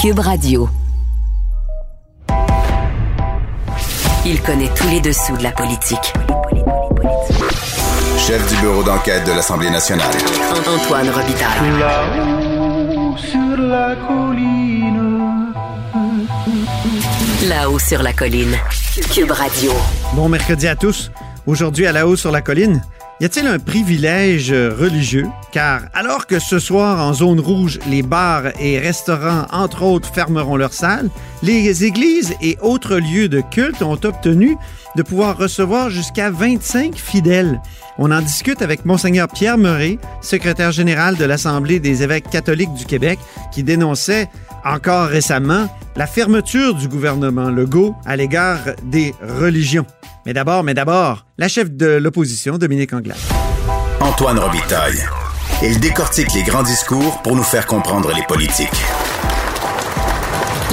Cube Radio. Il connaît tous les dessous de la politique. Chef du bureau d'enquête de l'Assemblée nationale. Antoine Robitaille. Là-haut sur la colline. Là-haut sur la colline. Cube Radio. Bon mercredi à tous. Aujourd'hui à la haut sur la colline, y a-t-il un privilège religieux? Car alors que ce soir en zone rouge, les bars et restaurants, entre autres, fermeront leurs salles, les églises et autres lieux de culte ont obtenu de pouvoir recevoir jusqu'à 25 fidèles. On en discute avec Monseigneur Pierre Murray, secrétaire général de l'Assemblée des évêques catholiques du Québec, qui dénonçait encore récemment la fermeture du gouvernement Legault à l'égard des religions. Mais d'abord, mais d'abord, la chef de l'opposition, Dominique Anglade. Antoine Robitaille. Il décortique les grands discours pour nous faire comprendre les politiques.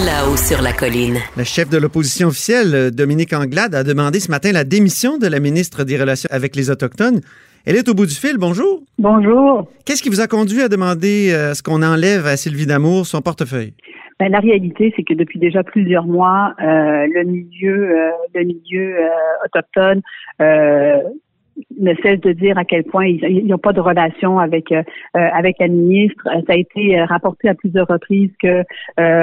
Là-haut sur la colline. La chef de l'opposition officielle, Dominique Anglade, a demandé ce matin la démission de la ministre des Relations avec les Autochtones. Elle est au bout du fil. Bonjour. Bonjour. Qu'est-ce qui vous a conduit à demander euh, ce qu'on enlève à Sylvie Damour son portefeuille? Ben, la réalité, c'est que depuis déjà plusieurs mois, euh, le milieu, euh, le milieu euh, autochtone euh, ne cesse de dire à quel point ils n'ont pas de relation avec euh, avec la ministre. Ça a été rapporté à plusieurs reprises que,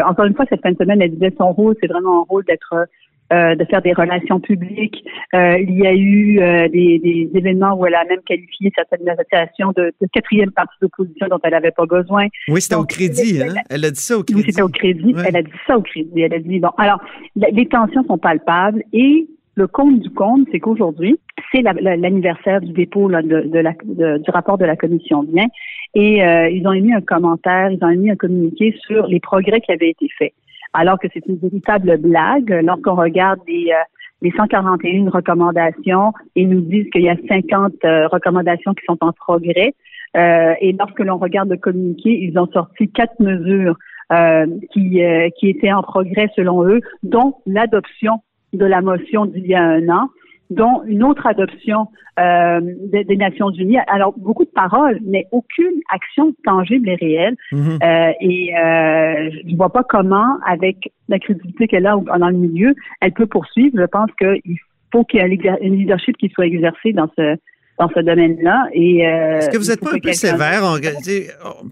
encore une fois, cette fin de semaine, elle disait son rôle, c'est vraiment un rôle d'être de faire des relations publiques. Euh, il y a eu euh, des, des, événements où elle a même qualifié certaines associations de, de quatrième partie d'opposition dont elle n'avait pas besoin. Oui, c'était au crédit, hein? Elle a dit ça au crédit. Oui, c'était au crédit. Ouais. Elle a dit ça au crédit. Elle a dit, bon, alors, les tensions sont palpables et le compte du compte, c'est qu'aujourd'hui, c'est l'anniversaire du dépôt là, de, la, du rapport de la commission bien et euh, ils ont émis un commentaire, ils ont émis un communiqué sur les progrès qui avaient été faits alors que c'est une véritable blague lorsqu'on regarde les, euh, les 141 recommandations et nous disent qu'il y a 50 euh, recommandations qui sont en progrès. Euh, et lorsque l'on regarde le communiqué, ils ont sorti quatre mesures euh, qui, qui étaient en progrès selon eux, dont l'adoption de la motion d'il y a un an, dont une autre adoption euh, des, des, Nations Unies. Alors, beaucoup de paroles, mais aucune action tangible et réelle. Mhm. euh, et euh, je ne vois pas comment, avec la crédibilité qu'elle a dans le milieu, elle peut poursuivre. Je pense qu'il faut qu'il y ait un leadership qui soit exercé dans ce dans ce domaine-là. Et euh, est-ce que vous êtes pas un peu sévère?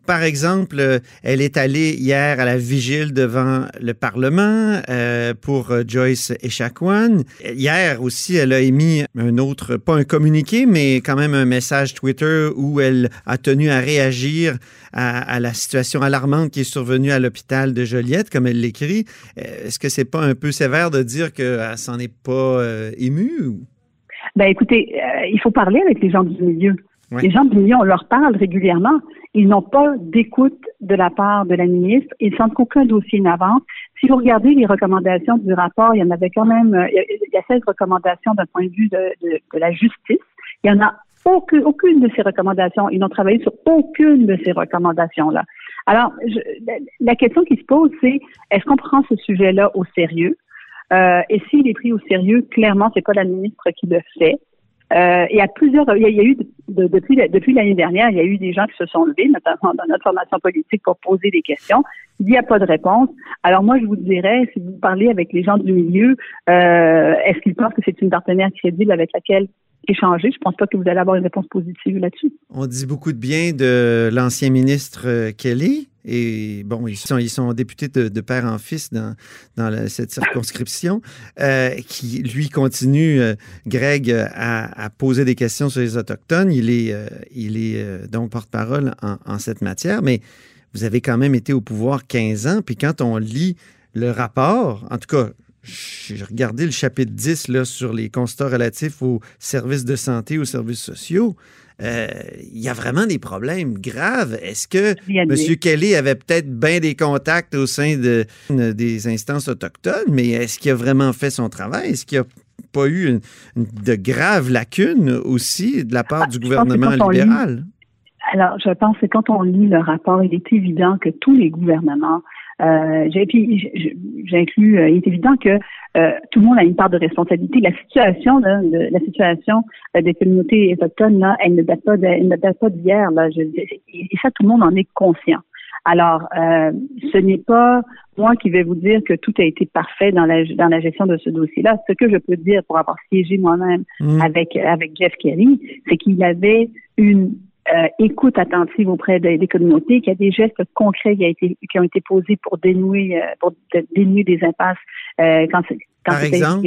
Par exemple, euh, elle est allée hier à la vigile devant le Parlement euh, pour Joyce Echaquan. Hier aussi, elle a émis un autre, pas un communiqué, mais quand même un message Twitter où elle a tenu à réagir à, à la situation alarmante qui est survenue à l'hôpital de Joliette, comme elle l'écrit. Est-ce que c'est pas un peu sévère de dire qu'elle s'en est pas émue? Ou? Ben écoutez, euh, il faut parler avec les gens du milieu. Les gens du milieu, on leur parle régulièrement. Ils n'ont pas d'écoute de la part de la ministre. Ils sentent qu'aucun dossier n'avance. Si vous regardez les recommandations du rapport, il y en avait quand même, euh, il y a 16 recommandations d'un point de vue de, de, de, la justice. Il y en a aucune, aucune de ces recommandations. Ils n'ont travaillé sur aucune de ces recommandations-là. Alors, je, la question qui se pose, c'est est-ce qu'on prend ce sujet-là au sérieux? Euh, et s'il est pris au sérieux, clairement, c'est pas la ministre qui le fait. Euh, a plusieurs, il y a, il y a eu de, depuis depuis l'année dernière, il y a eu des gens qui se sont levés, notamment dans notre formation politique, pour poser des questions. Il n'y a pas de réponse. Alors moi, je vous dirais, si vous parlez avec les gens du milieu, euh, est-ce qu'ils pensent que c'est une partenaire crédible avec laquelle échanger? Je pense pas que vous allez avoir une réponse positive là-dessus. On dit beaucoup de bien de l'ancien ministre Kelly. Et bon, ils sont, députés de, père en fils dans, cette circonscription, euh, qui lui continue, euh, Greg, à, à, poser des questions sur les Autochtones. Il est, euh, donc porte-parole en, en, cette matière, mais vous avez quand même été au pouvoir 15 ans, puis quand on lit le rapport, en tout cas, j'ai regardé le chapitre 10 là, sur les constats relatifs aux services de santé, aux services sociaux. Euh, il y a vraiment des problèmes graves. Est-ce que M. Kelly avait peut-être bien des contacts au sein de, des instances autochtones, mais est-ce qu'il a vraiment fait son travail? Est-ce qu'il n'y a pas eu de graves lacunes aussi de la part ah, du gouvernement libéral? alors, je pense que quand on lit le rapport, il est évident que tous les gouvernements euh, j'inclus, euh, il est évident que euh, tout le monde a une part de responsabilité. La situation, là, la situation euh, des communautés autochtones, là, elle ne date pas, de, elle ne date pas d'hier. Là, je, et ça, tout le monde en est conscient. Alors, euh, ce n'est pas moi qui vais vous dire que tout a été parfait dans la dans la gestion de ce dossier-là. Ce que je peux dire pour avoir siégé moi-même mmh. avec avec Jeff Kelly, c'est qu'il avait une euh, écoute attentive auprès des, communautés, qu'il y a des gestes concrets qui, a été, qui ont été posés pour dénouer, euh, pour dénouer des impasses euh, quand, quand Par exemple?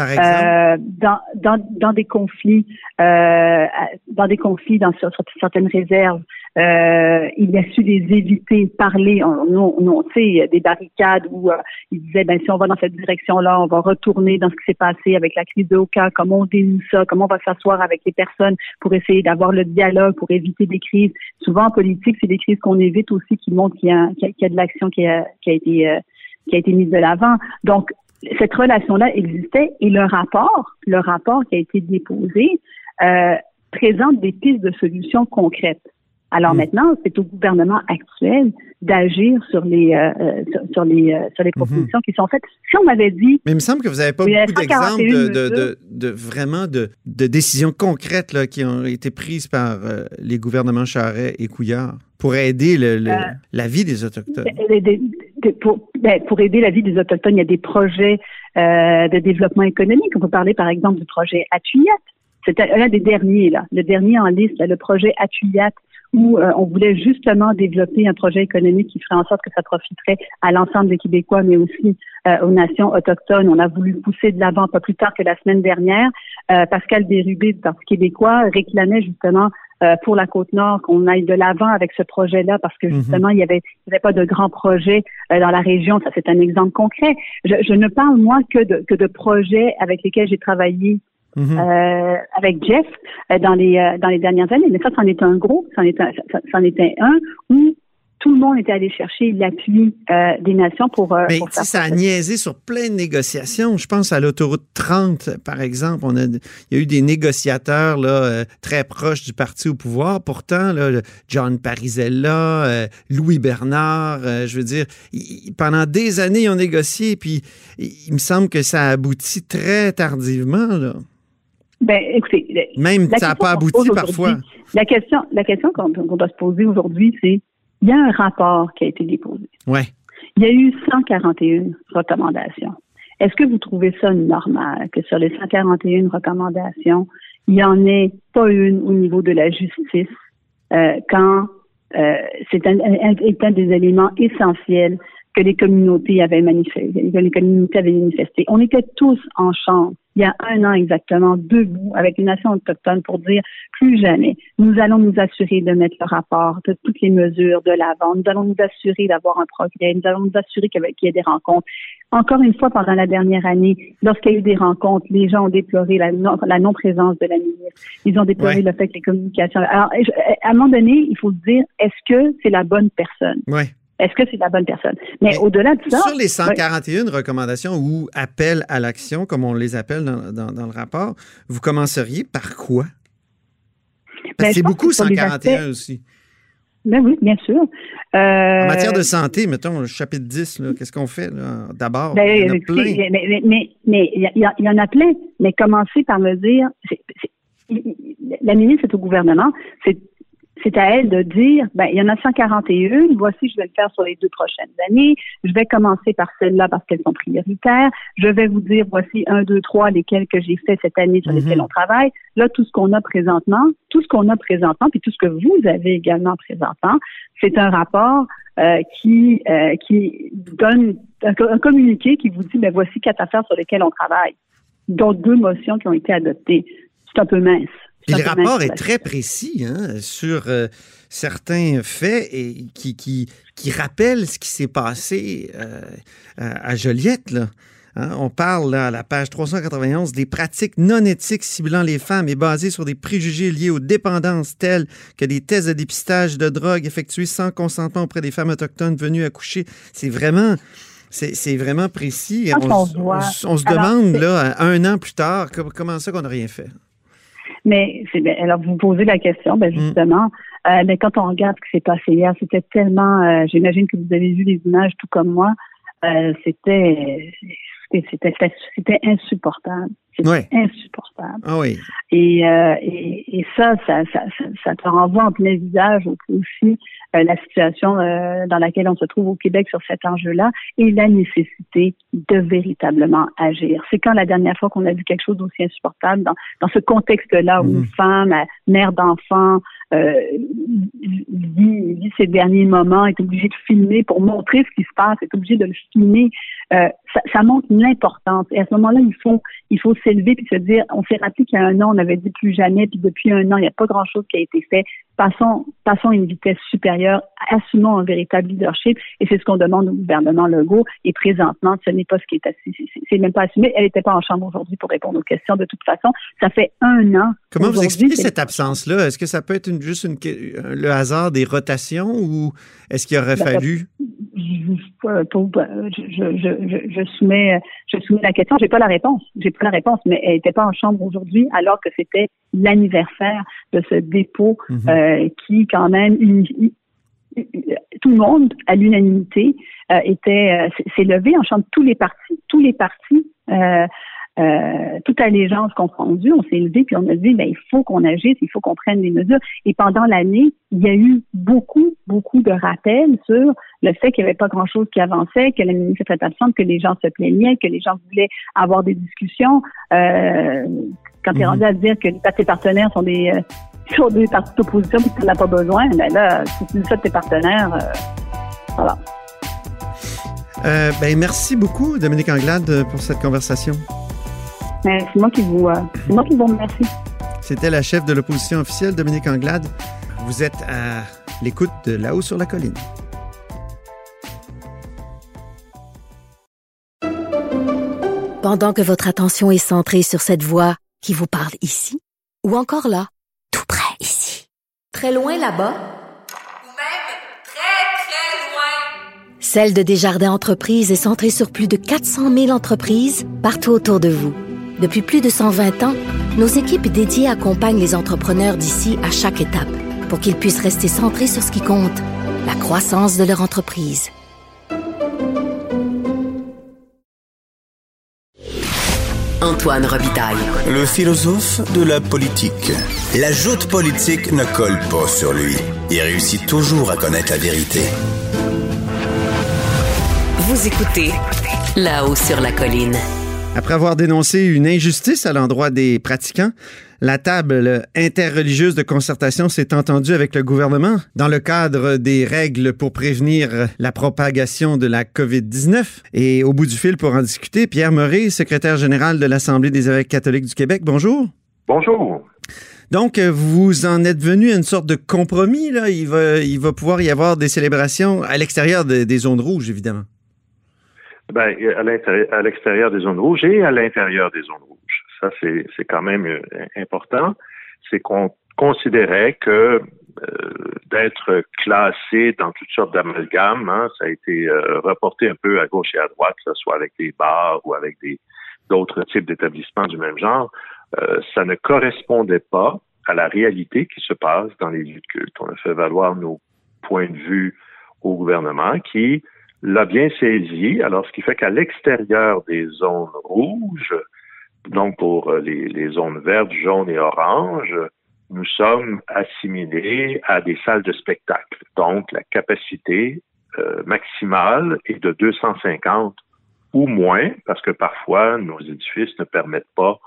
euh, dans, dans, dans des conflits, euh, dans des conflits dans sur, certaines réserves, euh, il a su les éviter, parler. On, on, on sait des barricades où euh, il disait ben si on va dans cette direction-là, on va retourner dans ce qui s'est passé avec la crise de Oka, comment on dénoue ça, comment on va s'asseoir avec les personnes pour essayer d'avoir le dialogue, pour éviter des crises. Souvent en politique, c'est des crises qu'on évite aussi qui montrent qu'il y a, qu'il y a de l'action qui a, qui a été euh, qui a été mise de l'avant. Donc, cette relation-là existait et le rapport, le rapport qui a été déposé, euh, présente des pistes de solutions concrètes. Alors mm. maintenant, c'est au gouvernement actuel d'agir sur les euh, euh, sur, les sur les mm-hmm. propositions qui sont faites. Si on m'avait dit, mais il me semble que vous n'avez pas beaucoup d'exemples de, de, de, vraiment de, de décisions concrètes là, qui ont été prises par les gouvernements Charret et Couillard pour aider le, la vie des autochtones pour, ben, pour aider la vie des Autochtones, il y a des projets euh, de développement économique. On peut parler, par exemple, du projet Atuyat. C'est un des derniers, là. Le dernier en liste, le projet Atuyat, où euh, on voulait justement développer un projet économique qui ferait en sorte que ça profiterait à l'ensemble des Québécois, mais aussi euh, aux nations autochtones. On a voulu pousser de l'avant pas plus tard que la semaine dernière. Euh, Pascal Bérubé du Parti québécois réclamait justement pour la côte nord qu'on aille de l'avant avec ce projet-là parce que mhm. justement il y avait, il y avait pas de grands projets dans la région. Ça c'est un exemple concret. Je, je, ne parle moi que de que de projets avec lesquels j'ai travaillé. Mhm. euh, avec Jeff euh, dans les dans les dernières années, mais ça, c'en est un gros, c'en c'en était un où tout le monde était allé chercher l'appui euh, des nations pour, euh, Mais ça a niaisé sur plein de négociations. Je pense à l'autoroute 30, par exemple. On a, il y a eu des négociateurs là, euh, très proches du parti au pouvoir. Pourtant, là, John Parizella, Louis Bernard, je veux dire, pendant des années, ils ont négocié. Puis il me semble que ça a abouti très tardivement. Là. Ben, écoutez, même ça n'a pas abouti parfois. La question, la question qu'on doit se poser aujourd'hui, c'est il y a un rapport qui a été déposé. Ouais. Il y a eu 141 recommandations. Est-ce que vous trouvez ça normal que sur les 141 recommandations, il n'y en ait pas une au niveau de la justice euh, quand euh, c'est un, un, des éléments essentiels que les communautés avaient manifesté, que les communautés avaient manifesté? On était tous en chambre il y a un an exactement, debout avec les nations autochtones pour dire plus jamais, nous allons nous assurer de mettre le rapport de toutes les mesures de l'avant, nous allons nous assurer d'avoir un progrès, nous allons nous assurer qu'il y ait des rencontres. Encore une fois, pendant la dernière année, lorsqu'il y a eu des rencontres, les gens ont déploré la, non, la non-présence de la ministre. Ils ont déploré le fait que les communications. Alors, à un moment donné, il faut se dire, est-ce que c'est la bonne personne? Oui. Est-ce que c'est la bonne personne? Mais, au-delà de ça. Sur les 141 recommandations ou appels à l'action, comme on les appelle dans, le rapport, vous commenceriez par quoi? Parce ben, c'est beaucoup 141 aussi. Ben oui, bien sûr. en matière de euh, santé, mettons, le chapitre 10, qu'est-ce qu'on fait d'abord? Ben, il y en a plein. Mais, il, y en a plein. Mais commencer par me dire, la ministre est au gouvernement, c'est c'est à elle de dire, ben, il y en a 141, voici, je vais le faire sur les deux prochaines années. Je vais commencer par celles-là parce qu'elles sont prioritaires. Je vais vous dire, voici un, deux, trois, lesquelles que j'ai fait cette année sur lesquelles mhm. on travaille. Là, tout ce qu'on a présentement, tout ce qu'on a présentement, puis tout ce que vous avez également présentement, c'est un rapport euh, qui euh, qui donne un, communiqué qui vous dit, ben, voici quatre affaires sur lesquelles on travaille, dont deux motions qui ont été adoptées. C'est un peu mince. Puis le rapport est très précis hein, sur euh, certains faits et qui, qui, qui rappellent ce qui s'est passé euh, à Joliette. Là. Hein, on parle là, à la page 391 des pratiques non éthiques ciblant les femmes et basées sur des préjugés liés aux dépendances telles que des tests de dépistage de drogue effectués sans consentement auprès des femmes autochtones venues accoucher. C'est vraiment... C'est vraiment précis. On, se demande, là, un an plus tard, co- comment ça qu'on n'a rien fait? Mais c'est bien. Alors, vous posez la question, Mm. ben justement. euh, mais quand on regarde ce qui s'est passé hier, c'était tellement. euh, J'imagine que vous avez vu les images tout comme moi. euh, c'était c'était insupportable. C'était insupportable. Ah oui. Et, euh, et, et ça, ça, ça, ça, te renvoie en plein visage au- aussi euh, la situation euh, dans laquelle on se trouve au Québec sur cet enjeu-là et la nécessité de véritablement agir. C'est quand la dernière fois qu'on a vu quelque chose d'aussi insupportable dans, dans ce contexte-là où Mhm. une femme, mère d'enfant, vit, vit ses derniers moments, est obligée de filmer pour montrer ce qui se passe, est obligée de le filmer. Ça, ça montre l'importance. Et à ce moment-là, il faut il faut s'élever puis se dire, on s'est rappelé qu'il y a un an, on avait dit plus jamais, puis depuis un an, il n'y a pas grand-chose qui a été fait. Passons, passons à une vitesse supérieure, assumons un véritable leadership, et c'est ce qu'on demande au gouvernement Legault. Et présentement, ce n'est pas ce qui est assis, c'est- même pas assumé. Elle n'était pas en chambre aujourd'hui pour répondre aux questions. De toute façon, ça fait un an. Comment vous expliquez cette absence-là? Est-ce que ça peut être une- juste une, le hasard des rotations ou est-ce qu'il aurait Ben, fallu? je, je, je, je, soumets, je soumets la question. J'ai pas la réponse. J'ai pas la réponse, mais elle n'était pas en chambre aujourd'hui, alors que c'était l'anniversaire de ce dépôt Mhm. euh, qui, quand même, tout le monde, à l'unanimité, euh, était euh, s'est- s'est levé en chambre. Tous les partis, tous les partis. Euh, euh, toute allégeance confondue, on s'est levé puis on a dit ben, il faut qu'on agisse, il faut qu'on prenne des mesures. Et pendant l'année, il y a eu beaucoup, beaucoup de rappels sur le fait qu'il n'y avait pas grand-chose qui avançait, que la ministre était absente, que les gens se plaignaient, que les gens voulaient avoir des discussions. Euh, quand tu es Mhm. rendu à dire que les partis partenaires sont des, euh, sont des partis d'opposition et que tu n'en as pas besoin, ben là, si tu dis ça de tes partenaires, euh, voilà. Euh, ben, merci beaucoup, Dominique Anglade, pour cette conversation. Mais c'est moi qui vous, euh, c'est moi qui vous remercie. C'était la chef de l'opposition officielle, Dominique Anglade. Vous êtes à l'écoute de Là-haut sur la colline. Pendant que votre attention est centrée sur cette voix qui vous parle ici, ou encore là, tout près ici, très loin là-bas, Ou même très, très loin. Celle de Desjardins Entreprises est centrée sur plus de 400 000 entreprises partout autour de vous. Depuis plus de 120 ans, nos équipes dédiées accompagnent les entrepreneurs d'ici à chaque étape pour qu'ils puissent rester centrés sur ce qui compte, la croissance de leur entreprise. Antoine Robitaille. Le philosophe de la politique. La joute politique ne colle pas sur lui. Il réussit toujours à connaître la vérité. Vous écoutez là-haut sur la colline. Après avoir dénoncé une injustice à l'endroit des pratiquants, la table interreligieuse de concertation s'est entendue avec le gouvernement dans le cadre des règles pour prévenir la propagation de la COVID-19. Et au bout du fil pour en discuter, Pierre Murray, secrétaire général de l'Assemblée des évêques catholiques du Québec. Bonjour. Bonjour. Donc, vous en êtes venu à une sorte de compromis. Là. Il, va, il va pouvoir y avoir des célébrations à l'extérieur de- des zones rouges, évidemment. Ben, à l'extérieur des zones rouges et à l'intérieur des zones rouges. Ça, c'est c'est quand même euh, important. C'est qu'on considérait que euh, d'être classé dans toutes sortes d'amalgames, hein, ça a été euh, reporté un peu à gauche et à droite, que ce soit avec des bars ou avec des d'autres types d'établissements du même genre, euh, ça ne correspondait pas à la réalité qui se passe dans les lieux de culte. On a fait valoir nos points de vue au gouvernement qui l'a bien saisi. Alors, ce qui fait qu'à l'extérieur des zones rouges, donc pour euh, les, zones vertes, jaunes et oranges, nous sommes assimilés à des salles de spectacle. Donc, la capacité euh, maximale est de 250 ou moins, parce que parfois, nos édifices ne permettent pas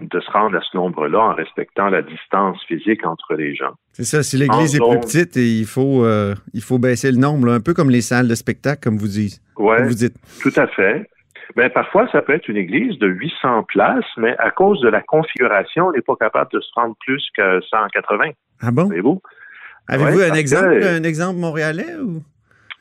de se rendre à ce nombre-là en respectant la distance physique entre les gens. C'est ça, si l'église est plus petite, et il faut, euh, il faut baisser le nombre, là, un peu comme les salles de spectacle, comme vous dites. Ouais. Comme vous dites. Tout à fait. Ben, parfois, ça peut être une église de 800 places, mais à cause de la configuration, on n'est pas capable de se rendre plus que 180. Ah bon? Avez-vous Ouais, un exemple, que- un exemple montréalais ou?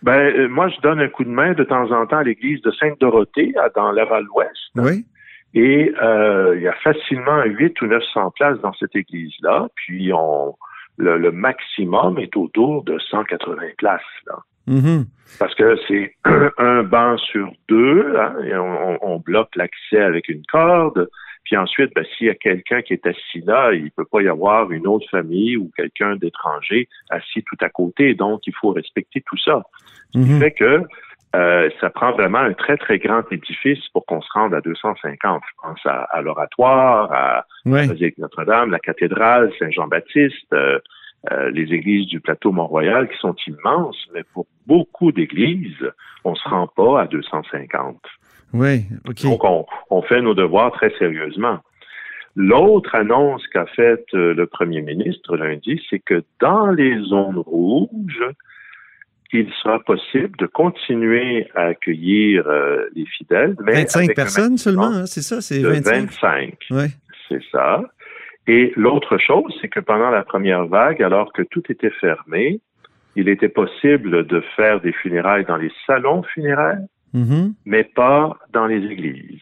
Ben, euh, moi, je donne un coup de main de temps en temps à l'église de Sainte-Dorothée, dans Laval-Ouest. Oui. Et euh, il y a facilement 8 ou 900 places dans cette église-là. Puis on, le, maximum est autour de 180 places. Là. Mm-hmm. Parce que c'est un banc sur deux, hein, et on, on bloque l'accès avec une corde. Puis ensuite, ben, s'il y a quelqu'un qui est assis là, il peut pas y avoir une autre famille ou quelqu'un d'étranger assis tout à côté. Donc, il faut respecter tout ça. Ce qui Mhm. fait que euh, ça prend vraiment un très, très grand édifice pour qu'on se rende à 250. Je pense à, à l'oratoire, à basilique Notre-Dame, la cathédrale, Saint-Jean-Baptiste, euh, euh, les églises du plateau Mont-Royal qui sont immenses, mais pour beaucoup d'églises, on se rend pas à 250. Oui, OK. Donc, on, on fait nos devoirs très sérieusement. L'autre annonce qu'a faite euh, le premier ministre lundi, c'est que dans les zones rouges, il sera possible de continuer à accueillir euh, les fidèles, mais 25 avec un personnes seulement, hein, c'est ça? C'est de 25? 25. Ouais. C'est ça. Et l'autre chose, c'est que pendant la première vague, alors que tout était fermé, il était possible de faire des funérailles dans les salons funéraires, Mhm. mais pas dans les églises.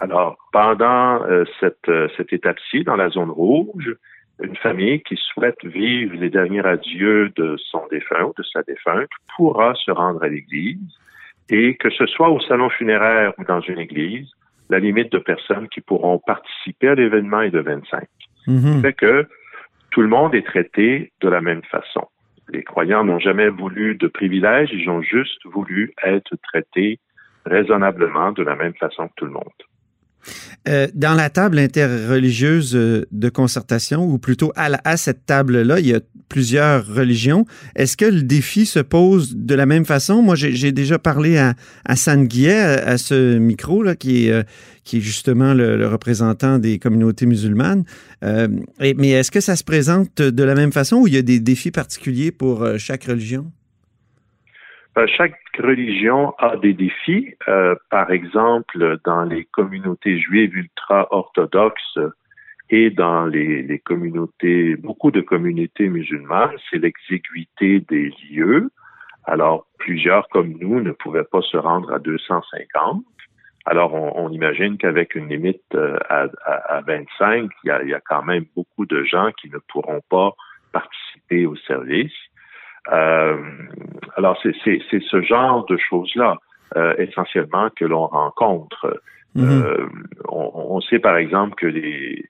Alors, pendant euh, cette, euh, cette étape-ci, dans la zone rouge, une famille qui souhaite vivre les derniers adieux de son défunt ou de sa défunte pourra se rendre à l'église et que ce soit au salon funéraire ou dans une église, la limite de personnes qui pourront participer à l'événement est de 25. Mhm. fait que tout le monde est traité de la même façon. Les croyants n'ont jamais voulu de privilèges, ils ont juste voulu être traités raisonnablement de la même façon que tout le monde. Euh, dans la table interreligieuse euh, de concertation, ou plutôt à, cette table-là, il y a plusieurs religions. Est-ce que le défi se pose de la même façon? Moi, j'ai déjà parlé à, à San Guillet, à, ce micro, là, qui, est, euh, qui est justement le, représentant des communautés musulmanes. Mais est-ce que ça se présente de la même façon ou il y a des défis particuliers pour chaque religion? Euh, Chaque religion a des défis. Euh, par exemple, dans les communautés juives ultra-orthodoxes et dans les, communautés, beaucoup de communautés musulmanes, c'est l'exiguïté des lieux. Alors, plusieurs comme nous ne pouvaient pas se rendre à 250. Alors, on, imagine qu'avec une limite euh, à, à, à 25, il y, a, il y a quand même beaucoup de gens qui ne pourront pas participer au service. Euh, alors, c'est ce genre de choses-là, euh, essentiellement, que l'on rencontre. Mhm. Euh, on, on sait, par exemple, que les,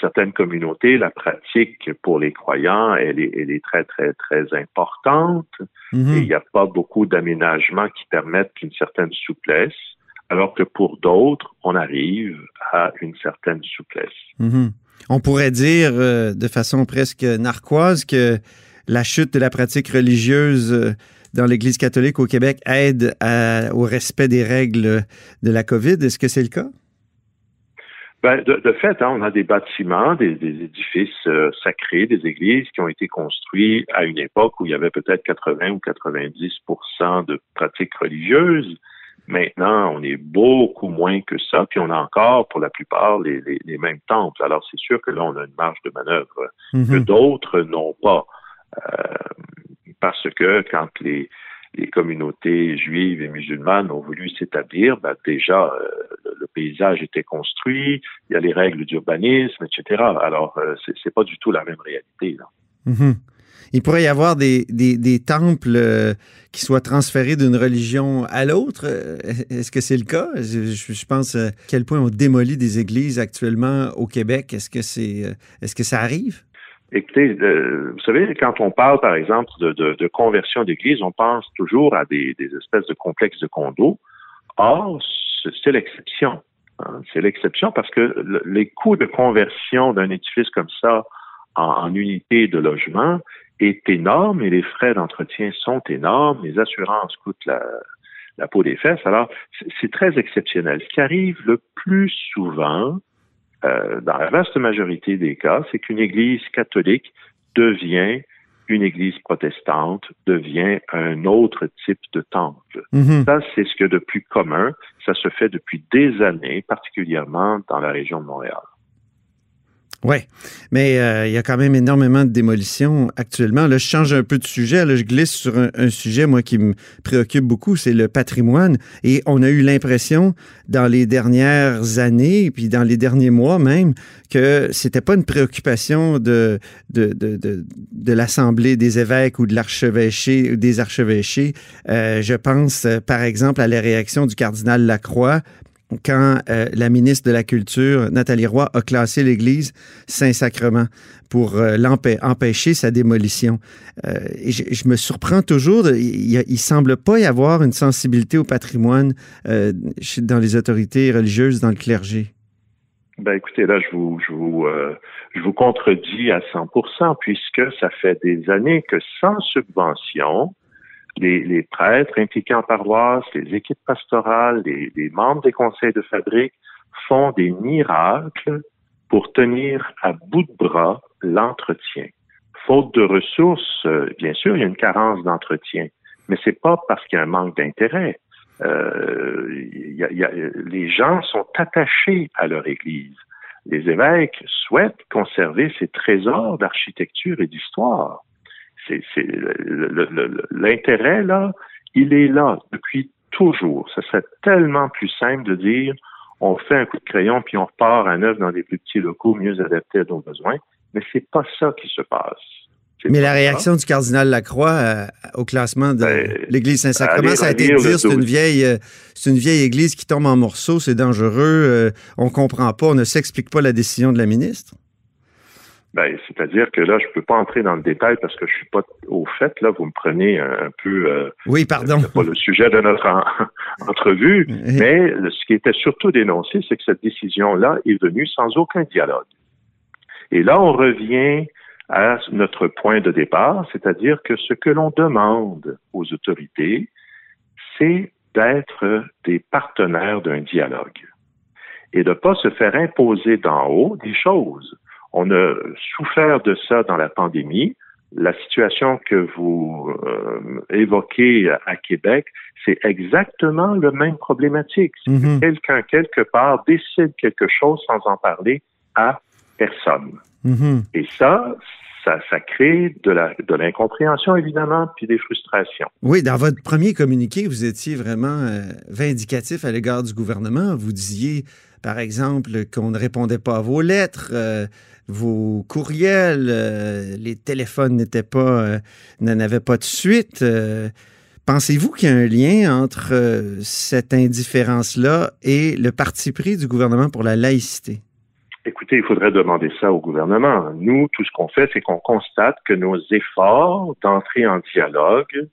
certaines communautés, la pratique pour les croyants, elle est, elle est très, très, très importante. Mhm. Et il n'y a pas beaucoup d'aménagements qui permettent une certaine souplesse, alors que pour d'autres, on arrive à une certaine souplesse. Mhm. On pourrait dire euh, de façon presque narquoise que la chute de la pratique religieuse euh, dans l'Église catholique au Québec aide à- au respect des règles de la COVID. Est-ce que c'est le cas? Ben, de, de fait, hein, on a des bâtiments, des, des édifices euh, sacrés, des églises qui ont été construits à une époque où il y avait peut-être 80 ou 90% de pratiques religieuses. Maintenant, on est beaucoup moins que ça, puis on a encore, pour la plupart, les, les, les mêmes temples. Alors, c'est sûr que là, on a une marge de manœuvre que Mhm. d'autres n'ont pas. Euh, parce que quand les, communautés juives et musulmanes ont voulu s'établir, ben déjà, euh, le, paysage était construit, il y a les règles d'urbanisme, etc. Alors, euh, c'est pas du tout la même réalité. Mhm. Il pourrait y avoir des, temples euh, qui soient transférés d'une religion à l'autre. Est-ce que c'est le cas? Je, pense à quel point on démolit des églises actuellement au Québec. Est-ce que c'est est-ce que ça arrive? Écoutez, euh, vous savez, quand on parle, par exemple, de, de, de conversion d'église, on pense toujours à des, des espèces de complexes de condos. Or, c'est l'exception. hein. C'est l'exception parce que le- les coûts de conversion d'un édifice comme ça en, en unité de logement est énorme et les frais d'entretien sont énormes. Les assurances coûtent la, la peau des fesses. Alors, c'est très exceptionnel. Ce qui arrive le plus souvent, euh, dans la vaste majorité des cas, c'est qu'une église catholique devient une église protestante, devient un autre type de temple. Mhm. Ça, c'est ce que de plus commun. Ça se fait depuis des années, particulièrement dans la région de Montréal. Oui, mais euh, il y a quand même énormément de démolitions actuellement. Là, je change un peu de sujet. Là, je glisse sur un, sujet, moi, qui me préoccupe beaucoup, c'est le patrimoine. Et on a eu l'impression, dans les dernières années, puis dans les derniers mois même, que c'était pas une préoccupation de, de, de, de, de l'Assemblée des évêques ou de l'archevêché, des archevêchés. Euh, je pense, euh, par exemple, à la réaction du cardinal Lacroix quand euh, la ministre de la Culture, Nathalie Roy, a classé l'Église Saint-Sacrement pour euh, empêcher sa démolition. Euh, je, me surprends toujours, il, ne semble pas y avoir une sensibilité au patrimoine dans les autorités religieuses, dans le clergé. Ben écoutez, là, je vous contredis à 100 puisque ça fait des années que sans subvention, les, prêtres impliqués en paroisse, les équipes pastorales, les, membres des conseils de fabrique font des miracles pour tenir à bout de bras l'entretien. Faute de ressources, euh, bien sûr, il y a une carence d'entretien, mais c'est pas parce qu'il y a un manque d'intérêt. Euh, les gens sont attachés à leur Église. Les évêques souhaitent conserver ces trésors d'architecture et d'histoire c'est l'intérêt là, il est là depuis toujours. Ce serait tellement plus simple de dire on fait un coup de crayon puis on repart à neuf dans des plus petits locaux mieux adaptés à nos besoins, mais c'est pas ça qui se passe. Mais la réaction du cardinal Lacroix euh, au classement de ben, l'Église Saint-Sacrement, ça a été de dire c'est une vieille, euh, c'est une vieille Église qui tombe en morceaux, c'est dangereux, euh, on comprend pas, on ne s'explique pas la décision de la ministre. Ben, c'est-à-dire que là, je peux pas entrer dans le détail parce que je suis pas au fait. Là, vous me prenez un, peu. Euh, oui, pardon. C'est pas le sujet de notre entrevue, mais ce qui était surtout dénoncé, c'est que cette décision-là est venue sans aucun dialogue. Et là, on revient à notre point de départ, c'est-à-dire que ce que l'on demande aux autorités, c'est d'être des partenaires d'un dialogue et de ne pas se faire imposer d'en haut des choses. On a souffert de ça dans la pandémie. La situation que vous euh, évoquez à Québec, c'est exactement le même problématique. Mhm. Quelqu'un, quelque part, décide quelque chose sans en parler à personne. Mhm. Et ça, ça, ça, crée de l'incompréhension, évidemment, puis des frustrations. Oui, dans votre premier communiqué, vous étiez vraiment euh, vindicatif à l'égard du gouvernement. Vous disiez, par exemple, qu'on ne répondait pas à vos lettres. Euh, vos courriels, euh, les téléphones n'étaient pas, euh, n'avaient pas de suite. Pensez-vous qu'il y a un lien entre cette indifférence-là et le parti pris du gouvernement pour la laïcité? Écoutez, il faudrait demander ça au gouvernement. Nous, tout ce qu'on fait, c'est qu'on constate que nos efforts d'entrer en dialogue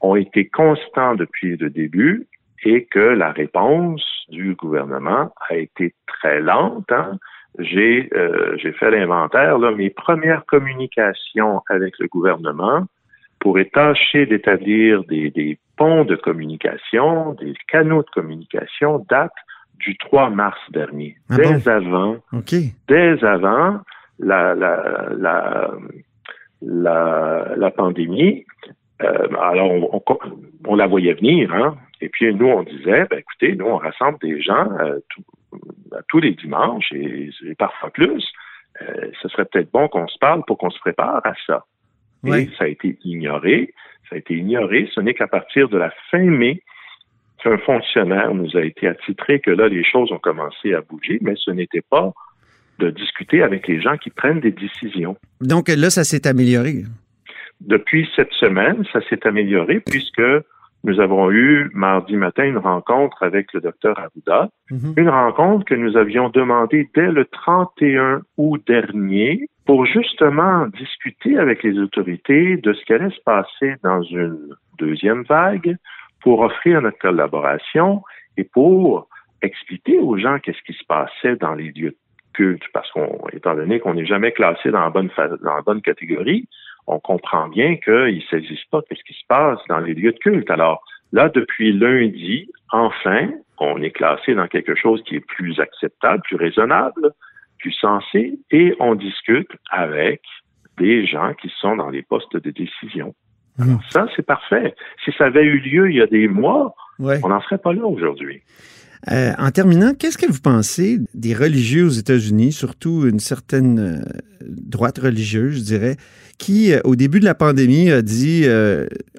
ont été constants depuis le début et que la réponse du gouvernement a été très lente. Hein? j'ai euh, j'ai fait l'inventaire. Mes premières communications avec le gouvernement pour tâcher d'établir des, des ponts de communication, des canaux de communication datent du 3 mars dernier. Ah dès avant, dès avant la, la, la, la, la pandémie, euh, alors on, on, on, la voyait venir, hein, et puis nous on disait, ben, écoutez, nous on rassemble des gens, euh, tout, tous les dimanches et, parfois plus, euh, ce serait peut-être bon qu'on se parle pour qu'on se prépare à ça. Et ça a été ignoré. Ça a été ignoré. Ce n'est qu'à partir de la fin mai qu'un fonctionnaire nous a été attitré que là, les choses ont commencé à bouger, mais ce n'était pas de discuter avec les gens qui prennent des décisions. Donc là, ça s'est amélioré. Depuis cette semaine, ça s'est amélioré puisque nous avons eu mardi matin une rencontre avec le docteur Arruda, mhm. une rencontre que nous avions demandée dès le 31 août dernier pour justement discuter avec les autorités de ce qui allait se passer dans une deuxième vague, pour offrir notre collaboration et pour expliquer aux gens qu'est-ce qui se passait dans les lieux de culte, parce qu'on, étant donné qu'on n'est jamais classé dans la bonne, catégorie, on comprend bien qu'il ne s'agisse pas de ce qui se passe dans les lieux de culte. Alors là, depuis lundi, enfin, on est classé dans quelque chose qui est plus acceptable, plus raisonnable, plus sensé, et on discute avec des gens qui sont dans les postes de décision. Mmh. ça, c'est parfait. Si ça avait eu lieu il y a des mois, on n'en serait pas là aujourd'hui. Euh, en terminant, qu'est-ce que vous pensez des religieux aux États-Unis, surtout une certaine euh, droite religieuse, je dirais, qui, euh, au début de la pandémie, a dit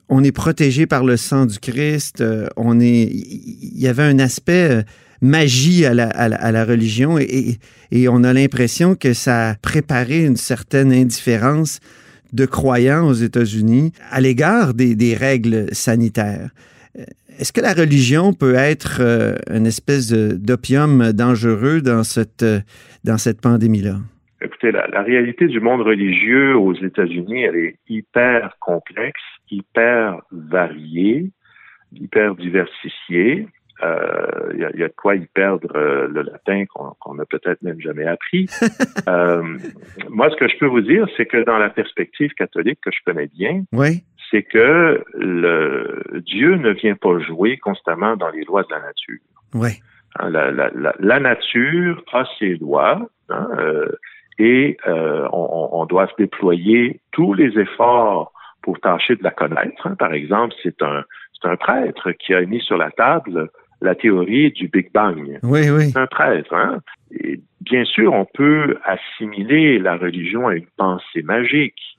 on est protégé par le sang du Christ, on est. Il y avait un aspect magie à la, à la, à la religion et, et, et on a l'impression que ça a préparé une certaine indifférence de croyants aux États-Unis à l'égard des, règles sanitaires. Euh, Est-ce que la religion peut être euh, une espèce d'opium dangereux dans cette, euh, dans cette pandémie-là? Écoutez, la, la réalité du monde religieux aux États-Unis, elle est hyper complexe, hyper variée, hyper diversifiée. Euh, Il y, a, il y a de quoi y perdre euh, le latin qu'on qu'on n'a peut-être même jamais appris. Euh, moi, ce que je peux vous dire, c'est que dans la perspective catholique que je connais bien, Oui. c'est que le Dieu ne vient pas jouer constamment dans les lois de la nature. Oui. Hein, La, la, la, la nature a ses lois hein, euh, et euh, on, on doit se déployer tous les efforts pour tâcher de la connaître. hein. Par exemple, c'est un, c'est un prêtre qui a mis sur la table la théorie du Big Bang. Oui, oui. C'est un prêtre. Hein? Et bien sûr, on peut assimiler la religion à une pensée magique,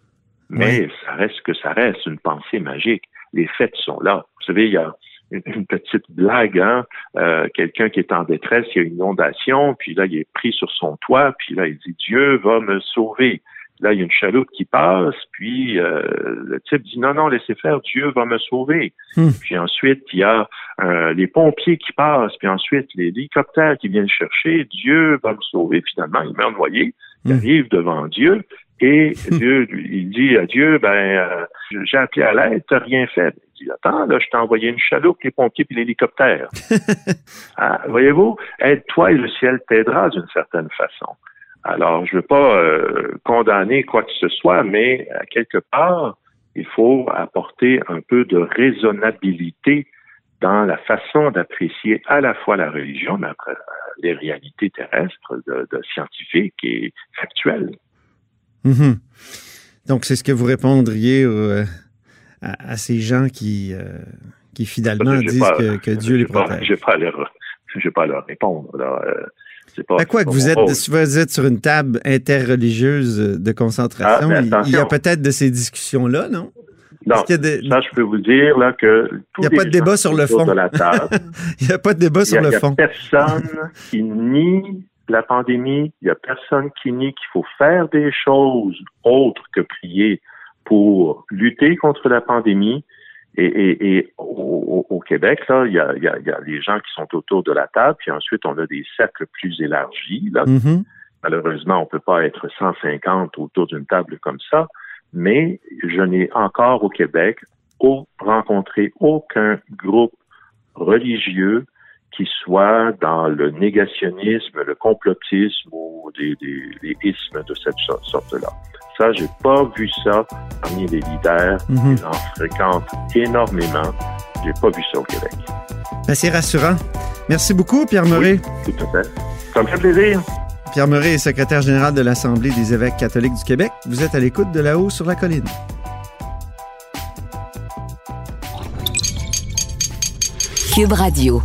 mais ça reste que ça reste une pensée magique. Les faits sont là. Vous savez, il y a une, une petite blague, hein? Euh, quelqu'un qui est en détresse, il y a une inondation, puis là, il est pris sur son toit, puis là, il dit Dieu va me sauver. Là, il y a une chaloupe qui passe, puis euh, le type dit non, non, laissez faire, Dieu va me sauver. Hmm. Puis ensuite, il y a euh, les pompiers qui passent, puis ensuite les hélicoptères qui viennent chercher, Dieu va me sauver. Finalement, il meurt noyé, il Hmm. arrive devant Dieu, et Dieu, lui, il dit à Dieu, ben, euh, j'ai appelé à l'aide, t'as rien fait. Il dit, attends, là, je t'ai envoyé une chaloupe, les pompiers puis l'hélicoptère. Ah, Voyez-vous, aide-toi et le ciel t'aidera d'une certaine façon. Alors, je ne veux pas euh, condamner quoi que ce soit, mais à quelque part, il faut apporter un peu de raisonnabilité dans la façon d'apprécier à la fois la religion, mais après, euh, les réalités terrestres de, de scientifiques et factuelles. Mhm. Donc, c'est ce que vous répondriez euh, à, à ces gens qui, euh, qui finalement disent pas- que, que Dieu les protège. pas à leur, j'ai pas leur répondre. Là. C'est pas, À quoi que pas vous êtes, si vous êtes sur une table interreligieuse de concentration, Ah, mais il- y a peut-être de ces discussions-là, non? Non, a des- ça, je peux vous dire là que Il y a pas les de débat sur le fond. de la table, Il n'y a pas de débat sur a, le il y a fond. personne qui nie la pandémie. Il y a personne qui nie qu'il faut faire des choses autres que prier pour lutter contre la pandémie. Et, et, et au, Québec, là, il y a, y, a, y a les gens qui sont autour de la table, puis ensuite on a des cercles plus élargis. Là. Mhm. Malheureusement, on peut pas être 150 autour d'une table comme ça, mais je n'ai encore au Québec au- rencontré aucun groupe religieux qui soit dans le négationnisme, le complotisme ou des, des, des ismes de cette so- sorte-là. Ça, j'ai pas vu ça parmi les leaders. Mhm. Ils en fréquentent énormément. J'ai pas vu ça au Québec. Ben, c'est rassurant. Merci beaucoup, Pierre Murray. Tout à fait. Ça me fait plaisir. Pierre Murray est secrétaire général de l'Assemblée des évêques catholiques du Québec. Vous êtes à l'écoute de là-haut sur la colline. Cube Radio.